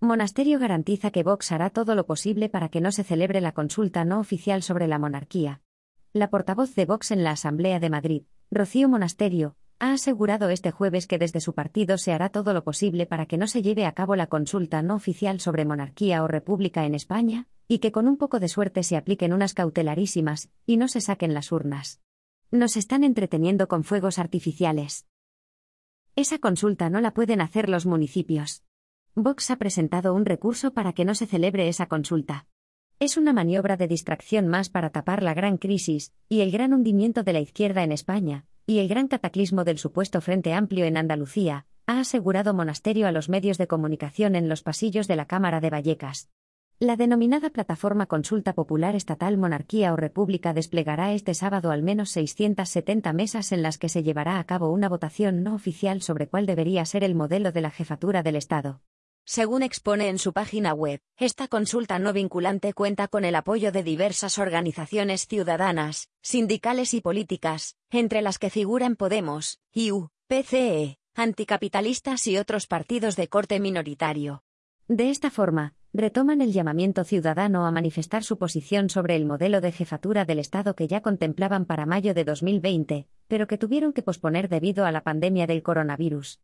Monasterio garantiza que Vox hará todo lo posible para que no se celebre la consulta no oficial sobre la monarquía. La portavoz de Vox en la Asamblea de Madrid, Rocío Monasterio, ha asegurado este jueves que desde su partido se hará todo lo posible para que no se lleve a cabo la consulta no oficial sobre monarquía o república en España, y que con un poco de suerte se apliquen unas cautelarísimas, y no se saquen las urnas. Nos están entreteniendo con fuegos artificiales. Esa consulta no la pueden hacer los municipios. Vox ha presentado un recurso para que no se celebre esa consulta. Es una maniobra de distracción más para tapar la gran crisis, y el gran hundimiento de la izquierda en España, y el gran cataclismo del supuesto Frente Amplio en Andalucía, ha asegurado Monasterio a los medios de comunicación en los pasillos de la Cámara de Vallecas. La denominada Plataforma Consulta Popular Estatal Monarquía o República desplegará este sábado al menos 670 mesas en las que se llevará a cabo una votación no oficial sobre cuál debería ser el modelo de la jefatura del Estado. Según expone en su página web, esta consulta no vinculante cuenta con el apoyo de diversas organizaciones ciudadanas, sindicales y políticas, entre las que figuran Podemos, IU, PCE, anticapitalistas y otros partidos de corte minoritario. De esta forma, retoman el llamamiento ciudadano a manifestar su posición sobre el modelo de jefatura del Estado que ya contemplaban para mayo de 2020, pero que tuvieron que posponer debido a la pandemia del coronavirus.